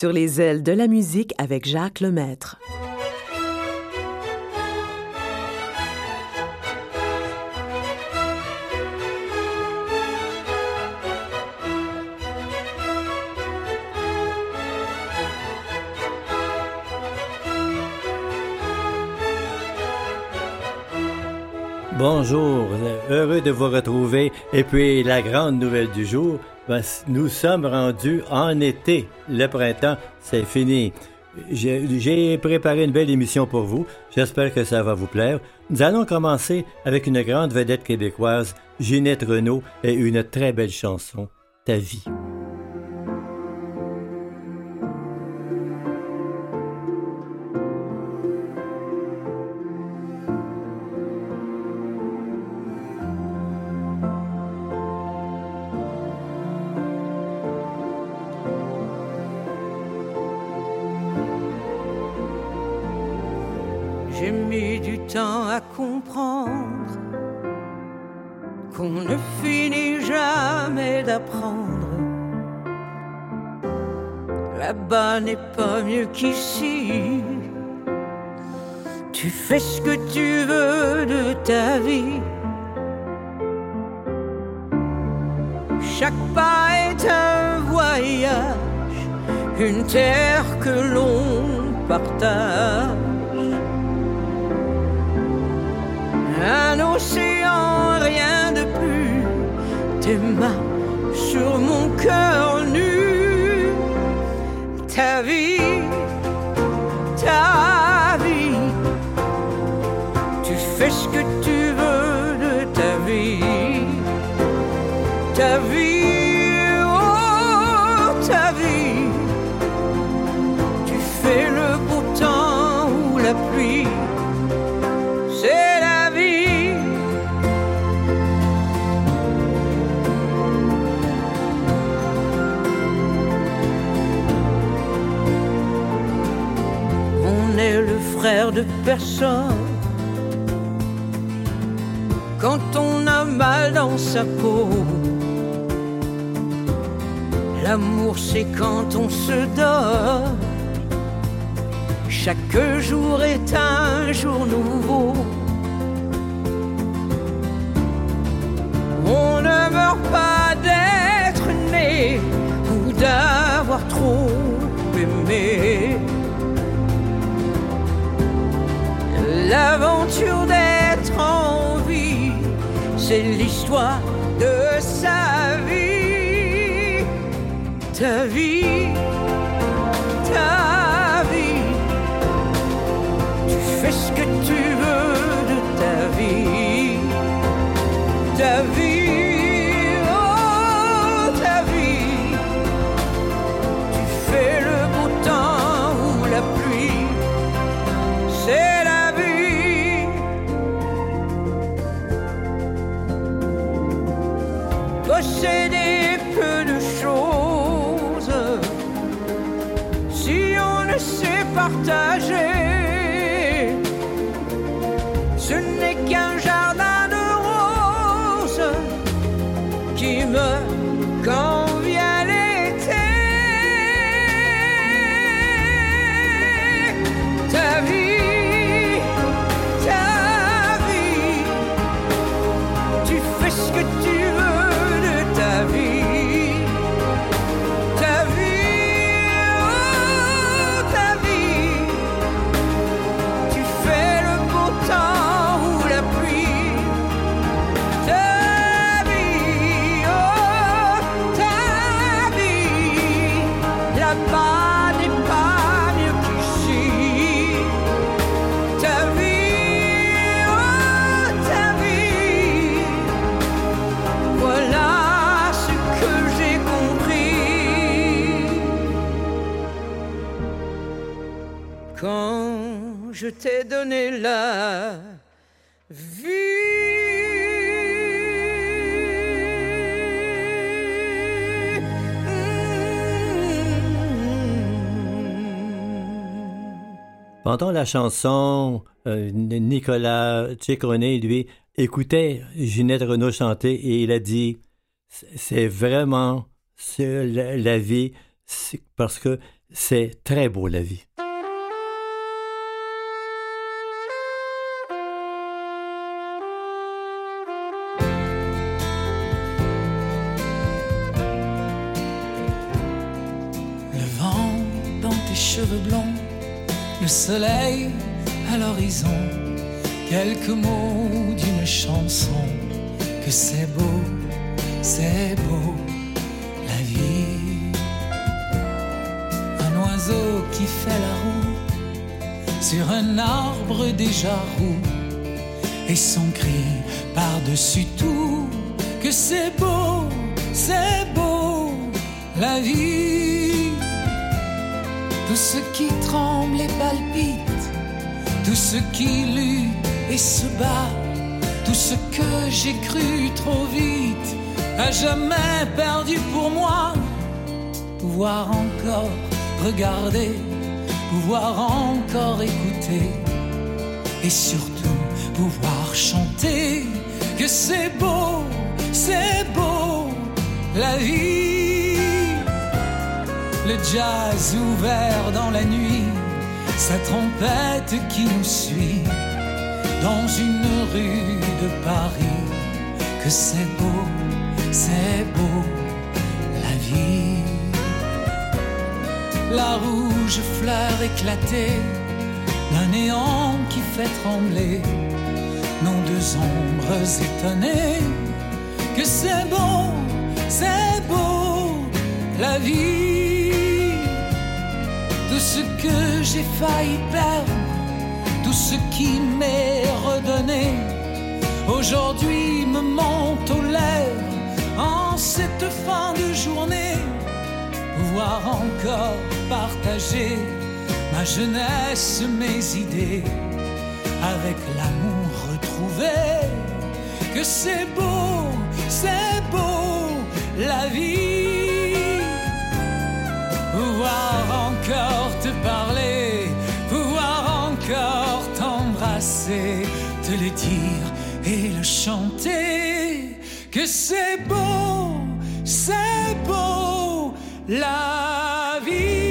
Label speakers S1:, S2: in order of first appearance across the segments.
S1: Sur les ailes de la musique avec Jacques Lemaître.
S2: Bonjour, heureux de vous retrouver. Et puis la grande nouvelle du jour, ben, nous sommes rendus en été. Le printemps, c'est fini. J'ai préparé une belle émission pour vous. J'espère que ça va vous plaire. Nous allons commencer avec une grande vedette québécoise, Ginette Renault, et une très belle chanson, Ta vie.
S3: N'est pas mieux qu'ici. Tu fais ce que tu veux de ta vie. Chaque pas est un voyage, une terre que l'on partage. Un océan, rien de plus, tes mains sur mon cœur ta vie, ta vie. Tu fais ce que tu veux de ta vie, ta vie, de personne. Quand on a mal dans sa peau, l'amour c'est quand on se donne. Chaque jour est un jour nouveau. On ne meurt pas d'être né ou d'avoir trop aimé. L'aventure d'être en vie, c'est l'histoire de sa vie. Ta vie, ta vie. Tu fais ce que tu veux de ta vie. Ce n'est qu'un jardin de roses qui me t'ai donné la vie.
S2: Pendant la chanson, euh, Nicolas Tchéconé, lui, écoutait Ginette Renault chanter et il a dit c'est vraiment la vie parce que C'est très beau la vie.
S4: Le soleil à l'horizon, quelques mots d'une chanson, que c'est beau, c'est beau, la vie. Un oiseau qui fait la roue sur un arbre déjà roux, et son cri par-dessus tout, que c'est beau, c'est beau, la vie tout ce qui tremble et palpite, tout ce qui lutte et se bat, tout ce que j'ai cru trop vite, à jamais perdu pour moi. Pouvoir encore regarder, pouvoir encore écouter, et surtout pouvoir chanter que c'est beau, c'est beau la vie le jazz ouvert dans la nuit, sa trompette qui nous suit dans une rue de Paris. Que c'est beau, c'est beau, la vie. La rouge fleur éclatée d'un néant qui fait trembler nos deux ombres étonnées. Que c'est beau, c'est beau, la vie ce que j'ai failli perdre, tout ce qui m'est redonné, aujourd'hui me monte aux lèvres en cette fin de journée. Pouvoir encore partager ma jeunesse, mes idées, avec l'amour retrouvé, que c'est beau, c'est beau la vie. Dire et le chanter, que c'est beau, c'est beau la vie.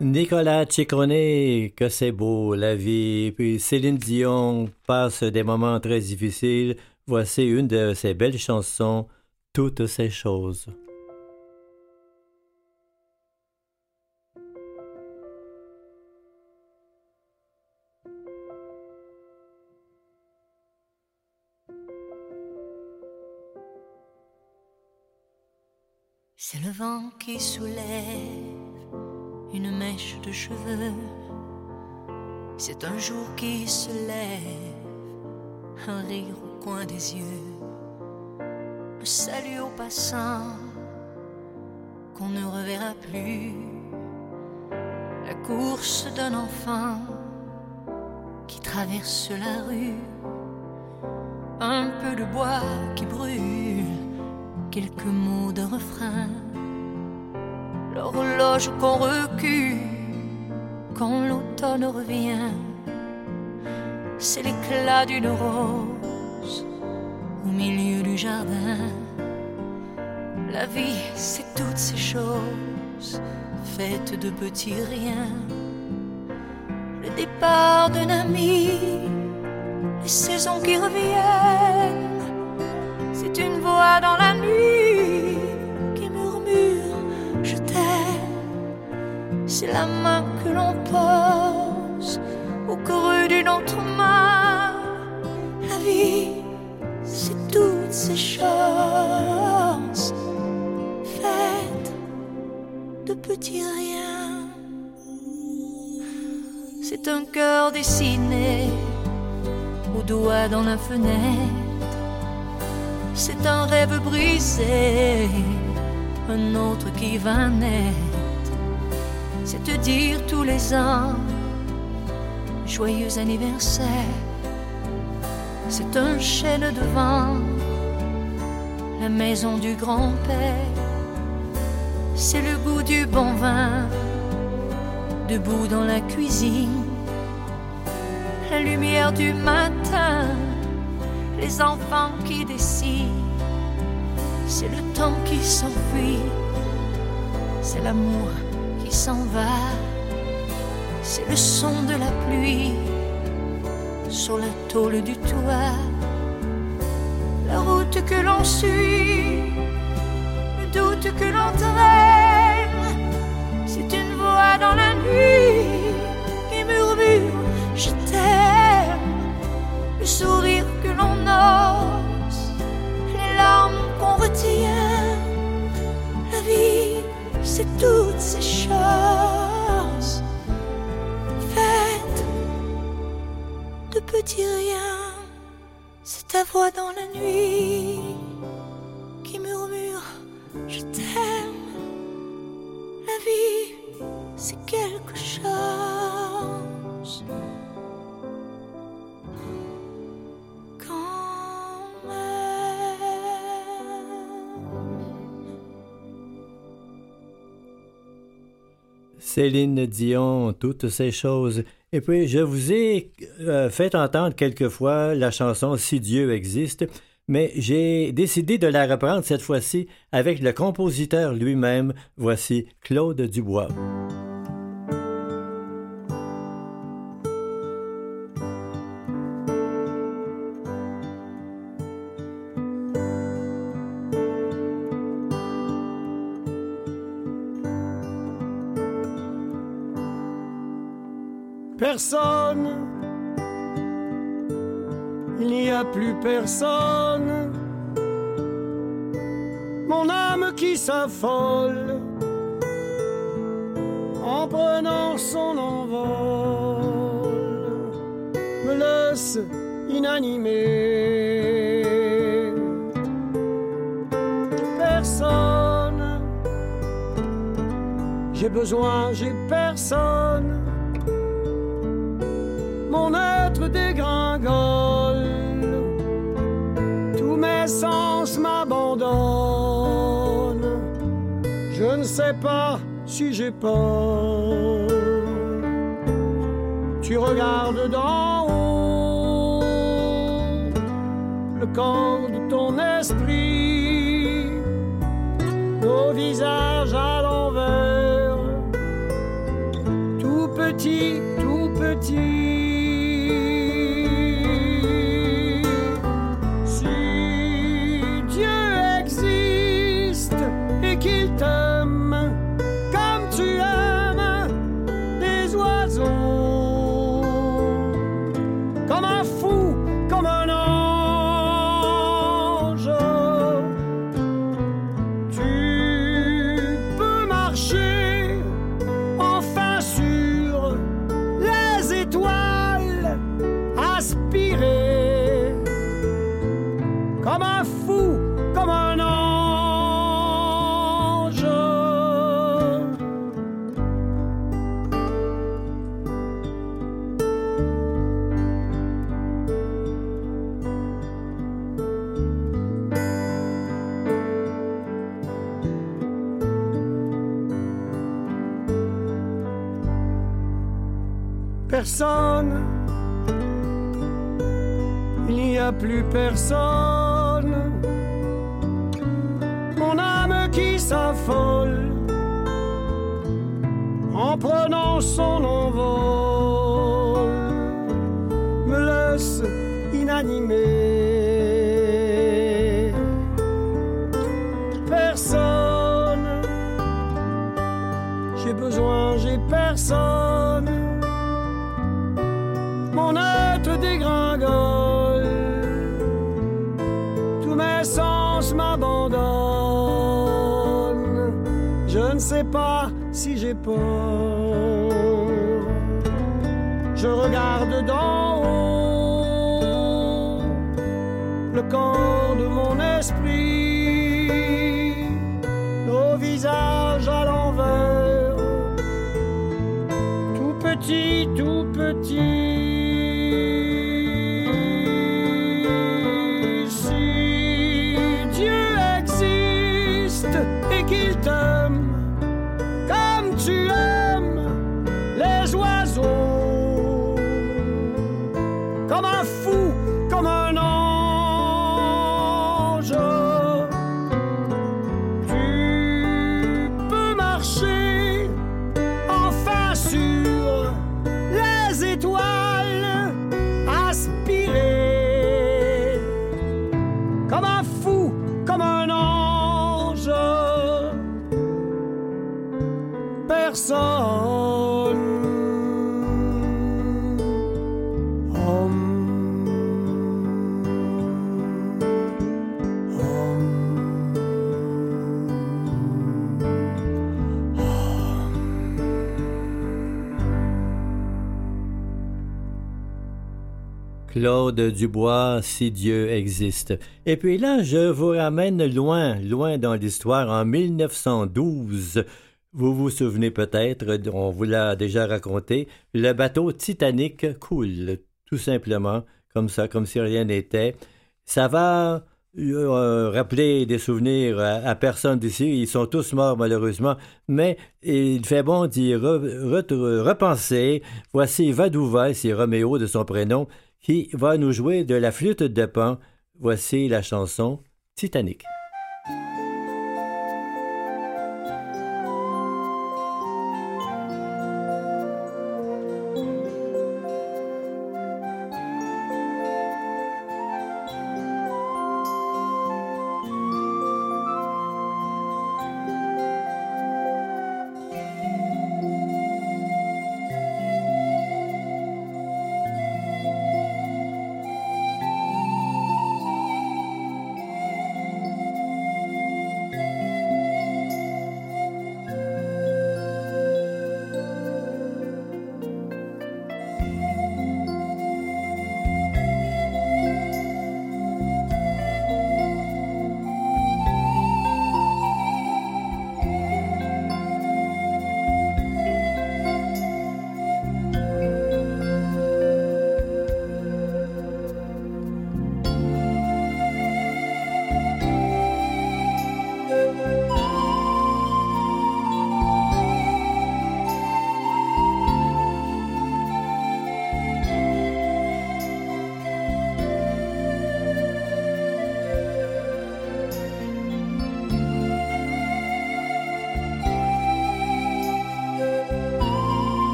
S2: Nicolas Ciccone, que c'est beau la vie. Puis Céline Dion passe des moments très difficiles. Voici une de ses belles chansons, Toutes ces choses.
S5: C'est le vent qui soulève une mèche de cheveux. C'est un jour qui se lève, un rire coin des yeux, le salut aux passants qu'on ne reverra plus, la course d'un enfant qui traverse la rue, un peu de bois qui brûle, quelques mots de refrain, l'horloge qu'on recule quand l'automne revient, c'est l'éclat d'une rose au milieu du jardin. La vie, c'est toutes ces choses faites de petits riens. Le départ d'un ami, les saisons qui reviennent. C'est dans la nuit qui murmure Je t'aime. C'est la main que l'on pose au creux d'une autre main. La vie toutes ces choses faites de petits riens. C'est un cœur dessiné au doigt dans la fenêtre. C'est un rêve brisé, un autre qui va naître. C'est te dire tous les ans, joyeux anniversaire c'est un chêne de vent, la maison du grand-père. C'est le goût du bon vin, debout dans la cuisine. La lumière du matin, les enfants qui dessinent c'est le temps qui s'enfuit, c'est l'amour qui s'en va, c'est le son de la pluie sur la tôle du toit, la route que l'on suit, le doute que l'on traîne, c'est une voix dans la nuit qui murmure je t'aime, le sourire ose, les larmes qu'on retient, la vie c'est toutes ces choses faites de petits riens. C'est ta voix dans la nuit qui murmure Je t'aime. La vie, c'est quelque chose.
S2: Céline Dion, toutes ces choses. Et puis, je vous ai euh, fait entendre quelquefois la chanson Si Dieu existe, mais j'ai décidé de la reprendre cette fois-ci avec le compositeur lui-même. Voici Claude Dubois.
S6: Personne, il n'y a plus personne. Mon âme qui s'affole en prenant son envol me laisse inanimé. Personne, j'ai besoin, j'ai personne Je ne sais pas si j'ai peur. Tu regardes d'en haut le corps de ton esprit, nos visages à l'envers, tout petit, tout petit.
S2: Claude Dubois, si Dieu existe. Et puis là, je vous ramène loin, loin dans l'histoire, en 1912. Vous vous souvenez peut-être, on vous l'a déjà raconté, le bateau Titanic coule, tout simplement, comme ça, comme si rien n'était. Ça va euh, rappeler des souvenirs à, personne d'ici. Ils sont tous morts malheureusement, mais il fait bon d'y repenser. Voici Vadouva, c'est Roméo de son prénom, qui va nous jouer de la flûte de Pan. Voici la chanson Titanic.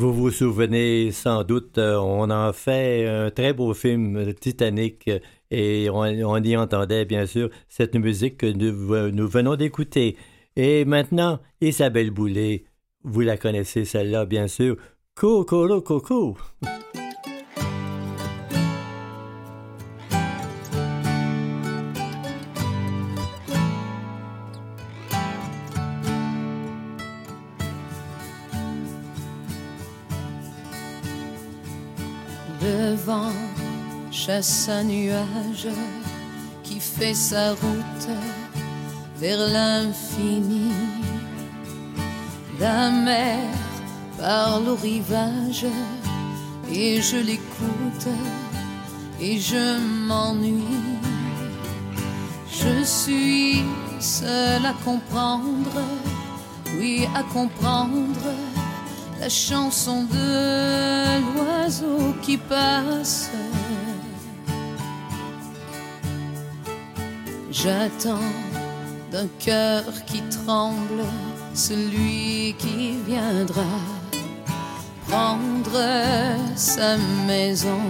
S2: Vous vous souvenez sans doute, euh, on a fait un très beau film Titanic et on, y entendait bien sûr cette musique que nous, nous venons d'écouter. Et maintenant, Isabelle Boulay, vous la connaissez celle-là bien sûr. Coco, coco.
S7: Chasse un nuage qui fait sa route vers l'infini. La mer parle au rivage et je l'écoute et je m'ennuie. Je suis seul à comprendre, oui à comprendre la chanson de l'oiseau qui passe. J'attends d'un cœur qui tremble celui qui viendra prendre sa maison.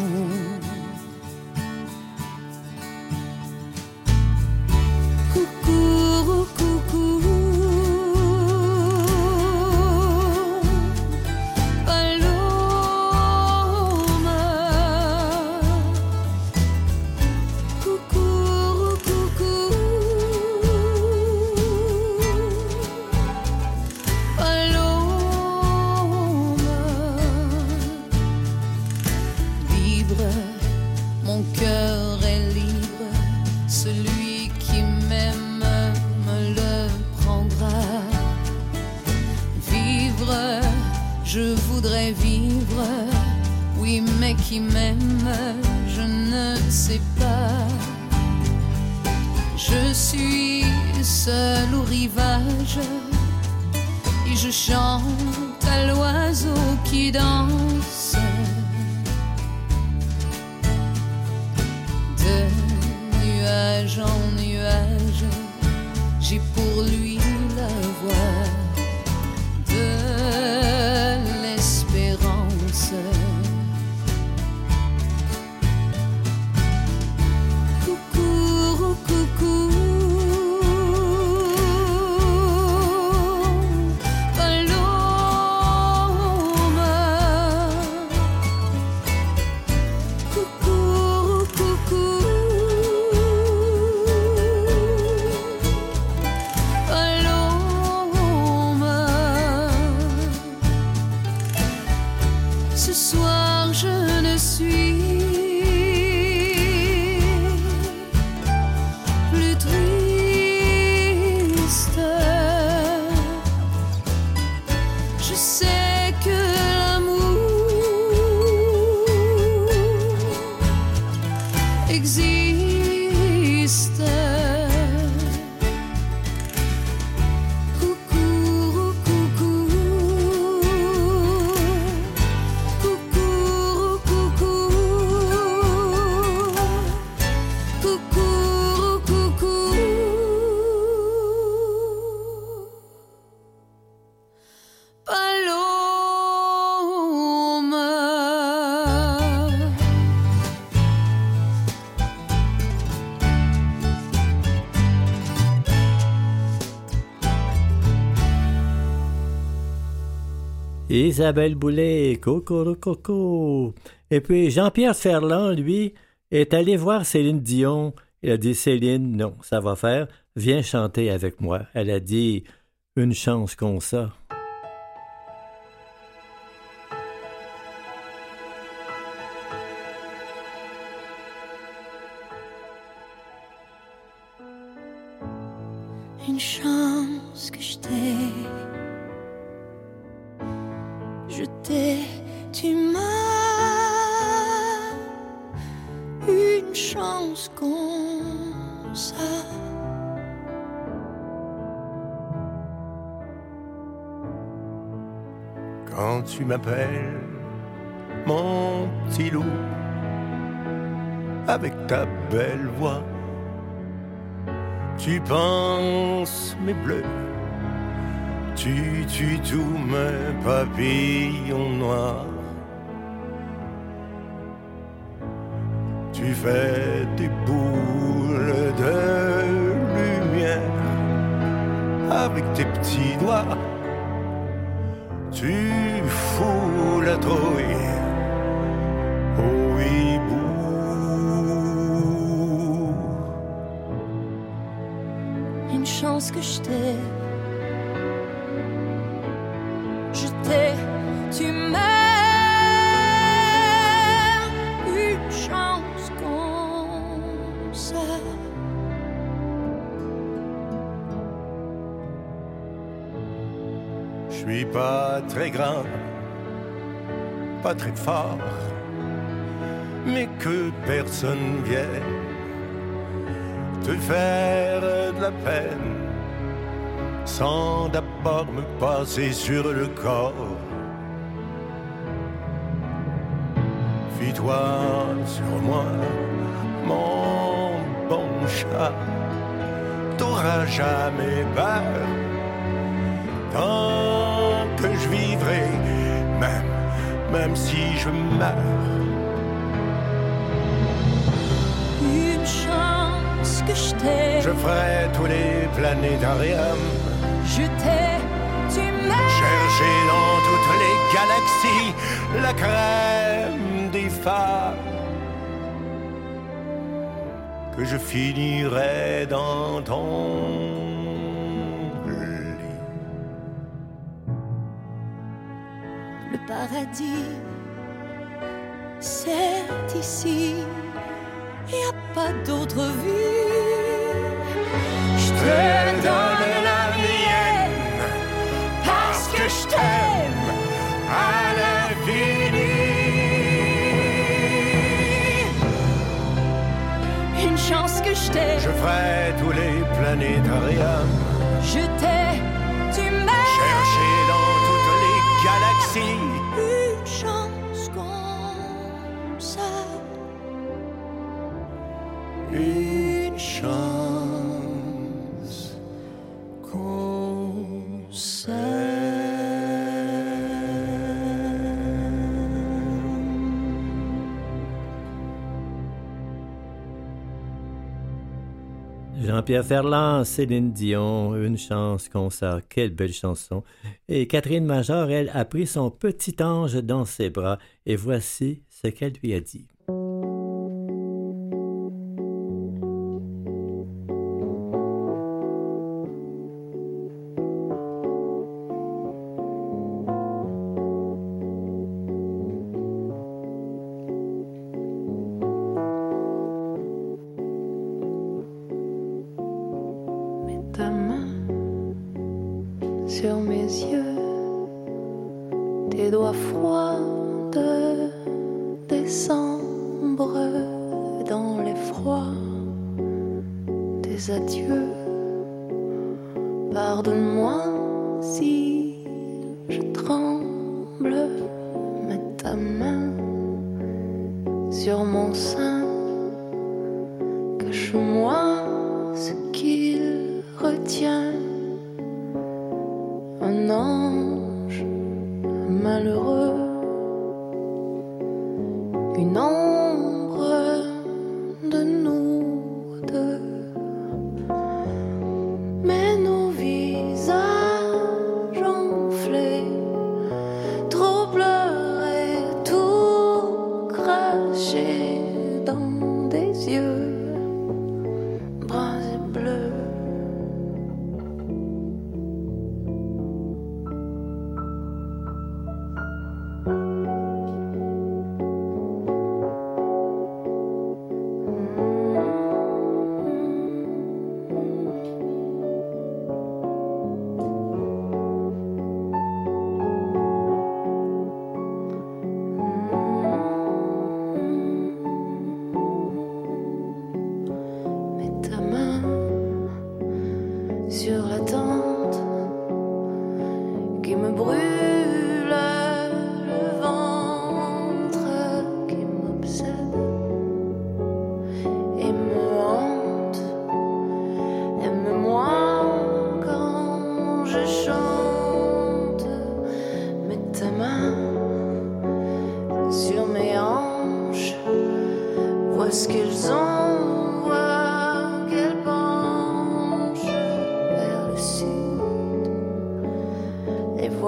S2: Isabelle Boulet, Coco Coco. Et puis Jean-Pierre Ferland, lui, est allé voir Céline Dion. Il a dit Céline, non, ça va faire, viens chanter avec moi. Elle a dit une chance qu'on ça.
S8: Mon petit loup, avec ta belle voix, tu penses mes bleus Tu tues tous mes papillons noirs. Tu fais des boules de lumière avec tes petits doigts. Tu fous la trouille
S9: Une chance que je t'ai. Je t'ai, tu m'as une chance comme ça.
S8: Je suis pas très grand, pas très fort, mais que personne vienne te faire de la peine sans d'abord me passer sur le corps. Fie-toi sur moi, mon bon chat, t'auras jamais peur tant que je vivrai, même, même si je meurs.
S9: Que je t'ai.
S8: Je ferai tous les planétariums,
S9: Je t'ai, tu
S8: chercher dans toutes les galaxies la crème des phares. Que je finirai dans ton
S9: paradis, c'est ici. Y a pas d'autre vie. Je te donne la mienne parce que je t'aime à l'infini. Une chance que je t'ai,
S8: Je ferai tous les planétariums,
S9: je t'ai, tu m'as.
S8: chercher dans toutes les galaxies.
S2: Jean-Pierre Ferland, Céline Dion, Une chance concert, quelle belle chanson. Et Catherine Major, elle, a pris son petit ange dans ses bras et voici ce qu'elle lui a dit.
S9: Pardonne-moi si je tremble, mets ta main sur mon sein,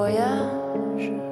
S9: 我是。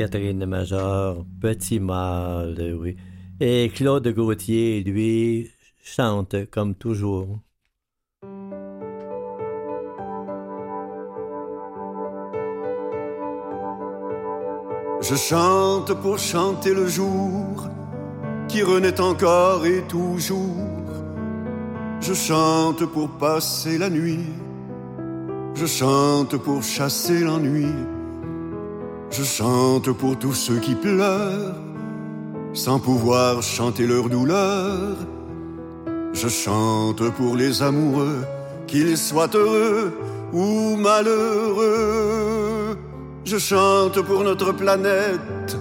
S2: Catherine Major, Petit Mal, oui. Et Claude Gauthier, lui, chante comme toujours.
S10: Je chante pour chanter le jour qui renaît encore et toujours. Je chante pour passer la nuit. Je chante pour chasser l'ennui. Je chante pour tous ceux qui pleurent sans pouvoir chanter leur douleur. Je chante pour les amoureux, qu'ils soient heureux ou malheureux. Je chante pour notre planète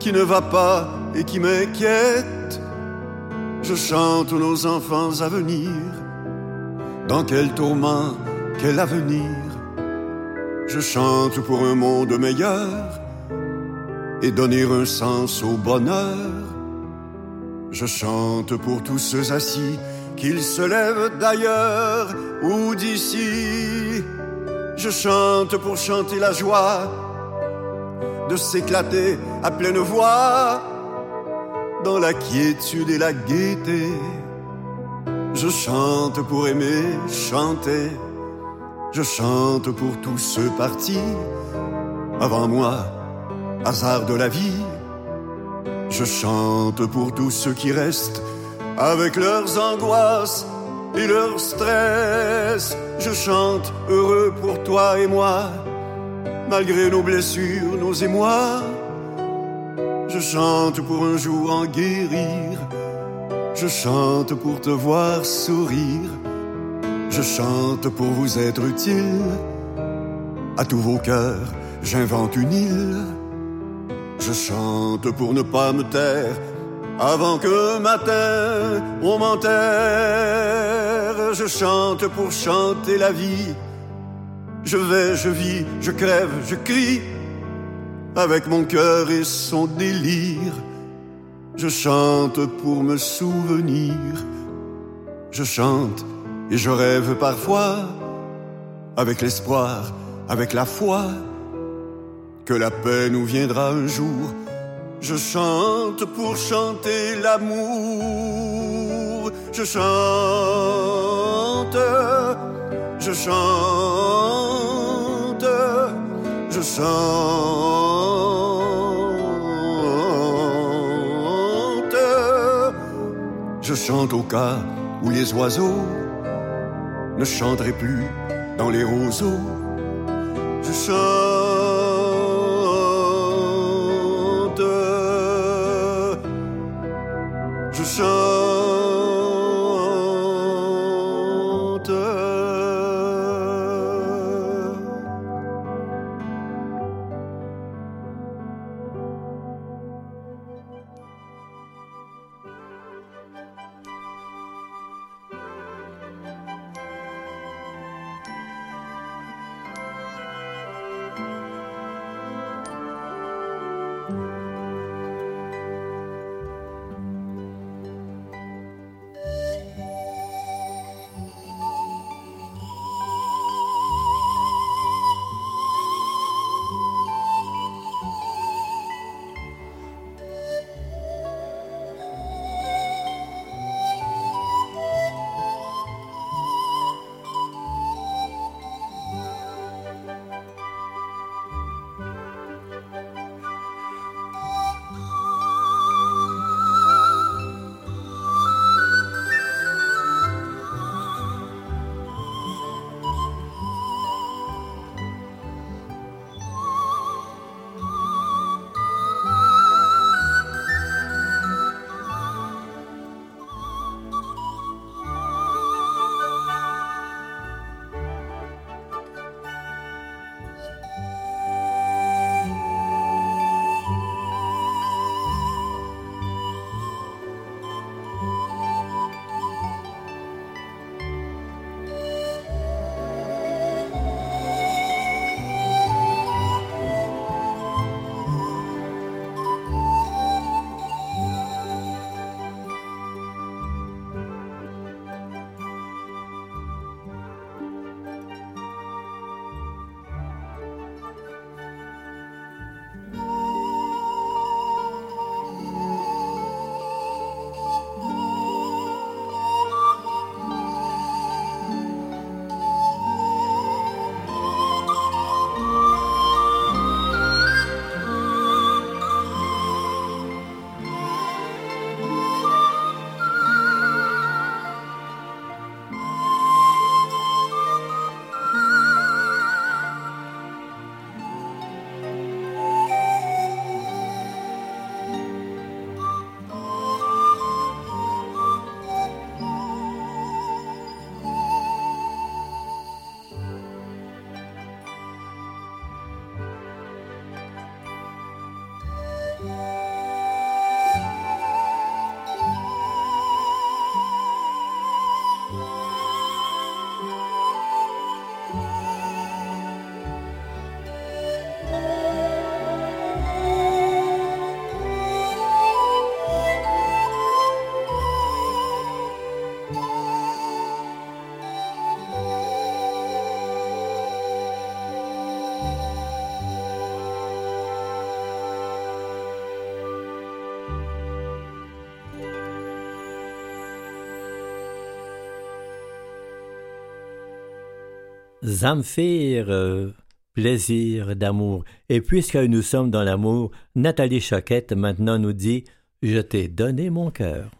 S10: qui ne va pas et qui m'inquiète. Je chante nos enfants à venir. Dans quel tourment, quel avenir. Je chante pour un monde meilleur et donner un sens au bonheur. Je chante pour tous ceux assis, qu'ils se lèvent d'ailleurs ou d'ici. Je chante pour chanter la joie de s'éclater à pleine voix dans la quiétude et la gaieté. Je chante pour aimer chanter. Je chante pour tous ceux partis avant moi, hasard de la vie. Je chante pour tous ceux qui restent avec leurs angoisses et leurs stress. Je chante heureux pour toi et moi, malgré nos blessures, nos émois. Je chante pour un jour en guérir. Je chante pour te voir sourire. Je chante pour vous être utile. À tous vos cœurs, j'invente une île. Je chante pour ne pas me taire avant que matin on m'enterre. Je chante pour chanter la vie. Je vais, je vis, je crève, je crie. avec mon cœur et son délire. Je chante pour me souvenir. Je chante et je rêve parfois avec l'espoir, avec la foi que la paix nous viendra un jour. Je chante pour chanter l'amour. Je chante, je chante, je chante. Je chante au cas où les oiseaux ne chanteraient plus dans les roseaux. Je
S2: Zamphir, euh, plaisir d'amour. Et puisque nous sommes dans l'amour, Nathalie Choquette maintenant nous dit Je t'ai donné mon cœur.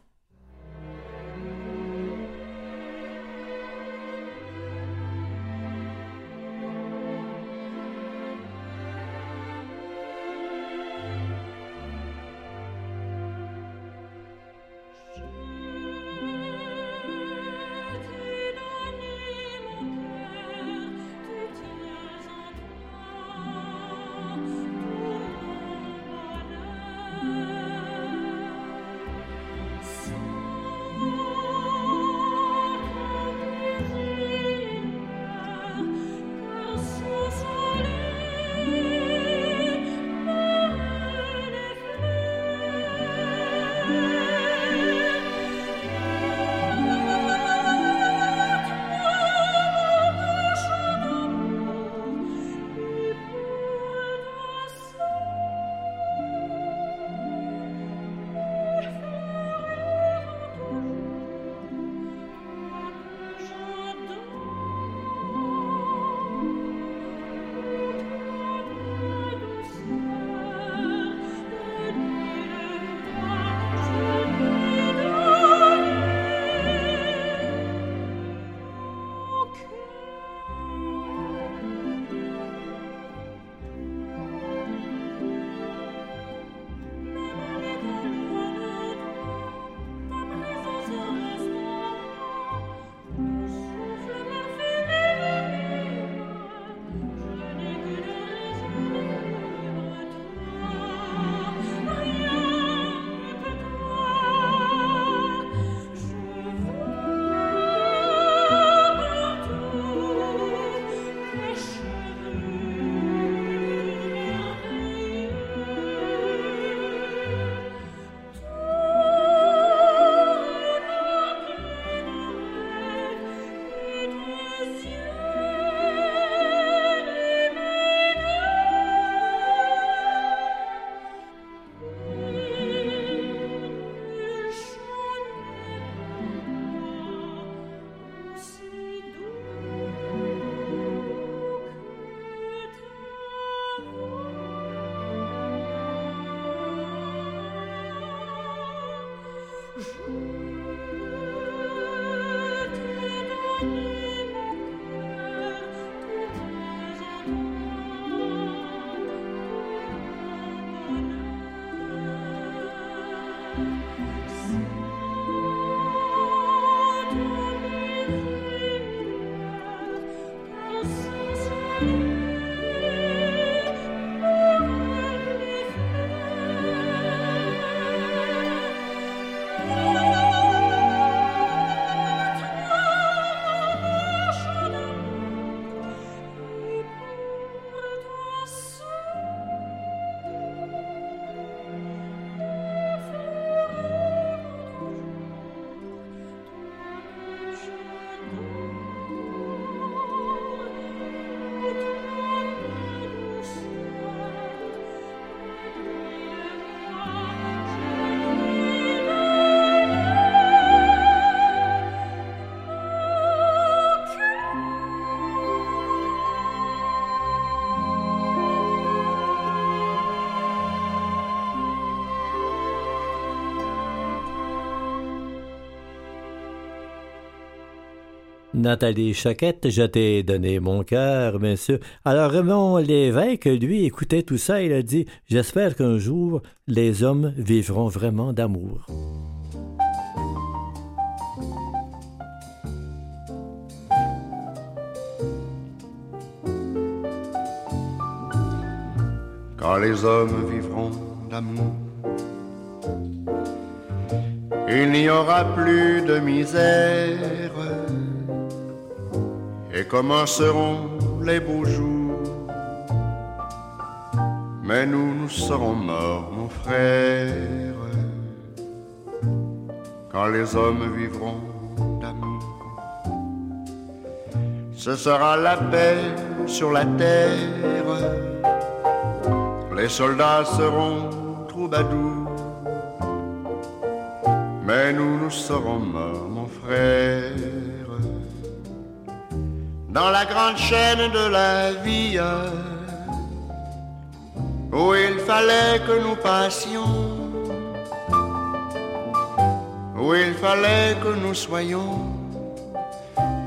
S2: Nathalie Choquette, je t'ai donné mon cœur, sûr. Alors Raymond Lévesque, lui, écoutait tout ça, il a dit J'espère qu'un jour, les hommes vivront vraiment d'amour.
S11: Quand les hommes vivront d'amour, il n'y aura plus de misère et commenceront les beaux jours. Mais nous, nous serons morts, mon frère, quand les hommes vivront d'amour. Ce sera la paix sur la terre, les soldats seront troubadours. Mais nous, nous serons morts, mon frère dans la grande chaîne de la vie où il fallait que nous passions, où il fallait que nous soyons,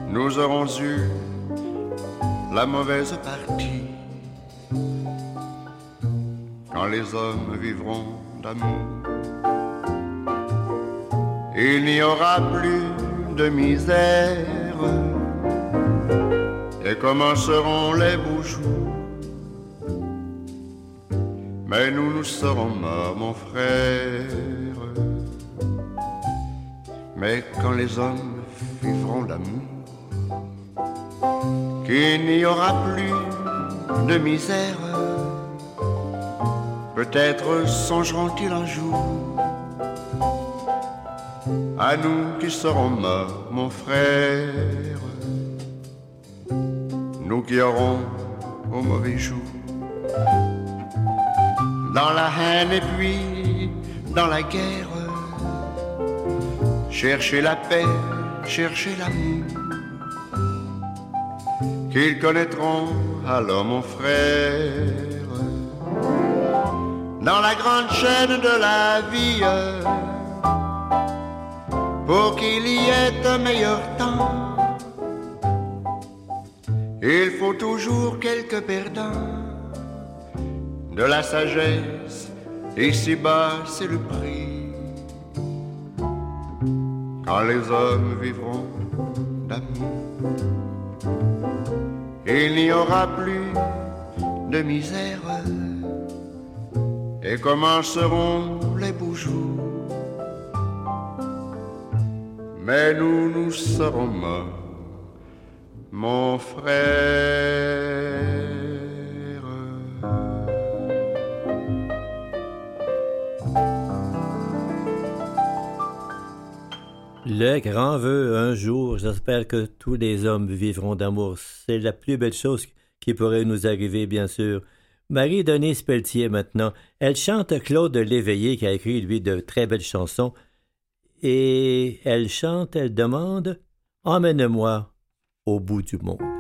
S11: nous aurons eu la mauvaise partie. Quand les hommes vivront d'amour, il n'y aura plus de misère et commenceront les beaux jours. Mais nous, nous serons morts, mon frère. Mais quand les hommes vivront d'amour, qu'il n'y aura plus de misère, peut-être songeront-ils un jour à nous qui serons morts, mon frère nous qui aurons au mauvais jour. Dans la haine et puis dans la guerre, chercher la paix, chercher l'amour, qu'ils connaîtront alors mon frère. Dans la grande chaîne de la vie, pour qu'il y ait un meilleur temps il faut toujours quelques perdants de la sagesse, ici-bas c'est le prix. Quand les hommes vivront d'amour, il n'y aura plus de misère et commenceront les beaux jours. Mais nous, nous serons morts mon frère.
S2: Le grand vœu, un jour, j'espère que tous les hommes vivront d'amour. C'est la plus belle chose qui pourrait nous arriver, bien sûr. Marie-Denise Pelletier, maintenant, elle chante Claude Léveillé, qui a écrit, lui, de très belles chansons. Et elle chante, elle demande Emmène-moi du monde.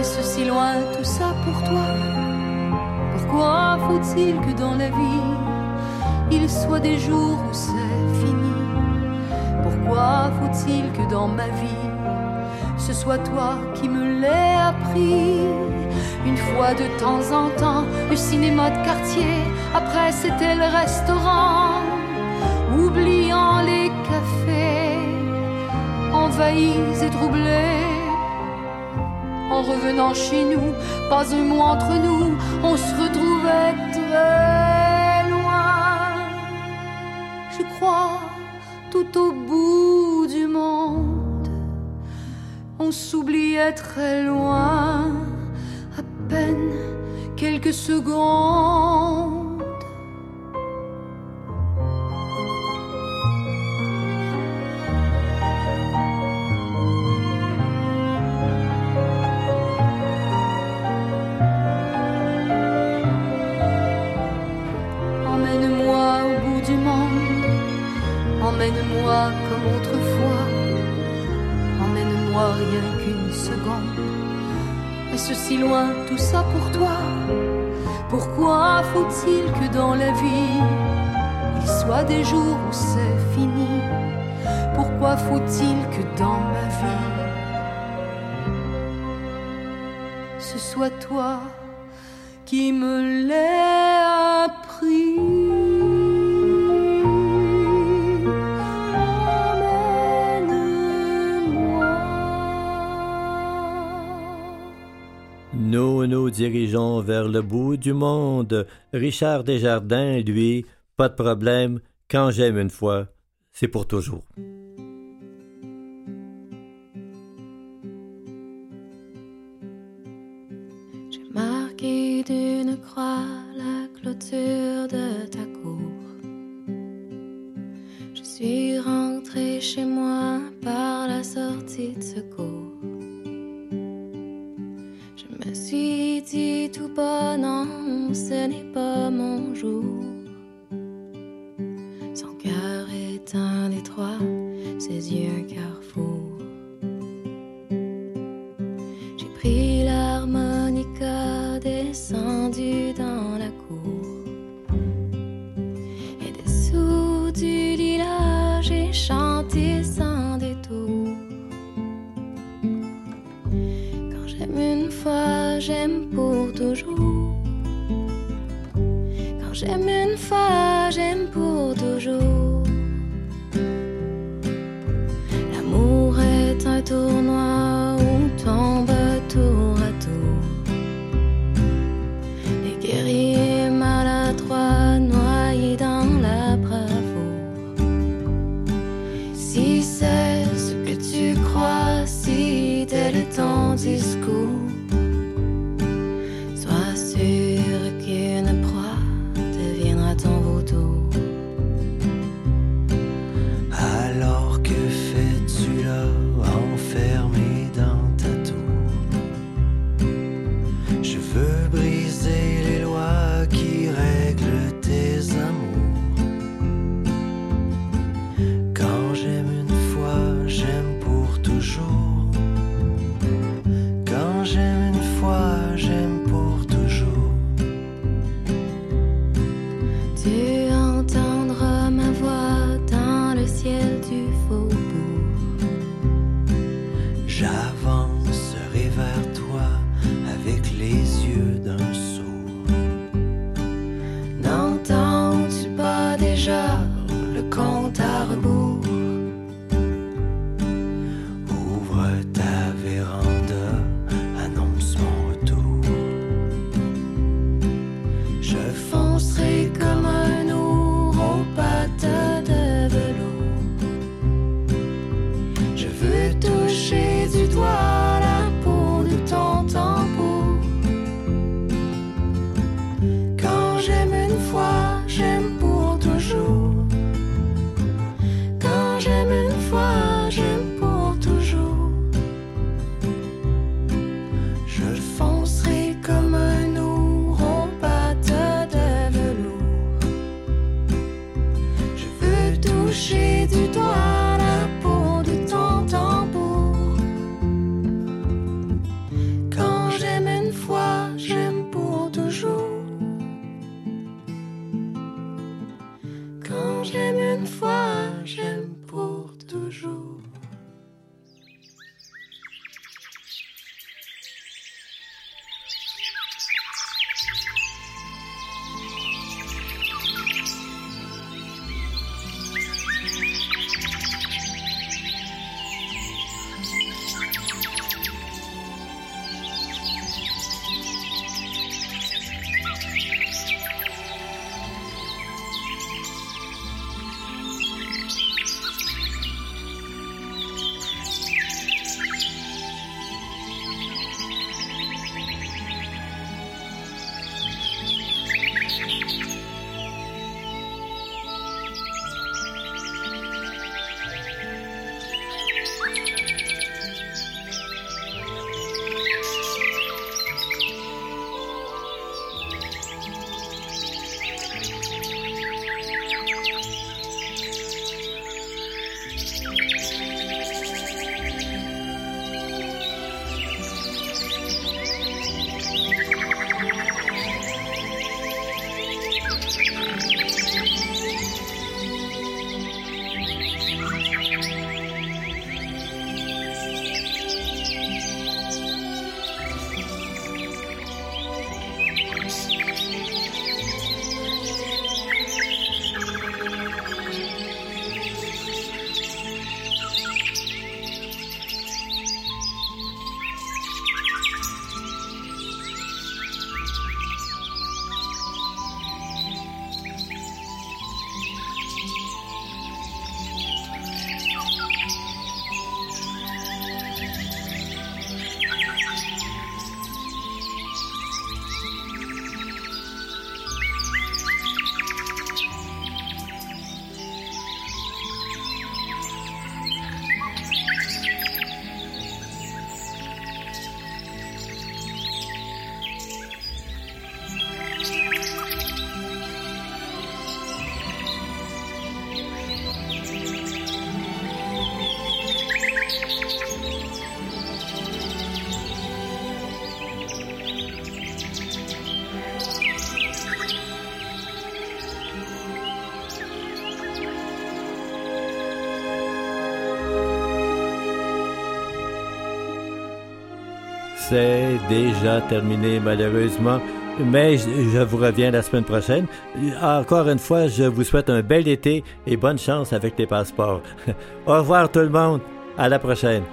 S12: Est-ce si loin tout ça pour toi? Pourquoi faut-il que dans la vie, il soit des jours où c'est fini? Pourquoi faut-il que dans ma vie, ce soit toi qui me l'aies appris?
S7: Une fois de temps en temps, le cinéma de quartier, après c'était le restaurant, oubliant les cafés, envahis et troublés en revenant chez nous, pas un mot entre nous, on se retrouvait très loin. Je crois tout au bout du monde, on s'oubliait très loin, à peine quelques secondes. Tout ça pour toi. Pourquoi faut-il que dans la vie il soit des jours où c'est fini? Pourquoi faut-il que dans ma vie ce soit toi qui me l'ait
S9: dirigeons vers le bout du monde. Richard Desjardins, lui, pas de problème. Quand j'aime une fois, c'est pour toujours.
S2: C'est déjà terminé malheureusement. Mais je vous reviens la semaine prochaine. Encore une fois, je vous souhaite un bel été et bonne chance avec les passeports. Au revoir tout le monde. À la prochaine.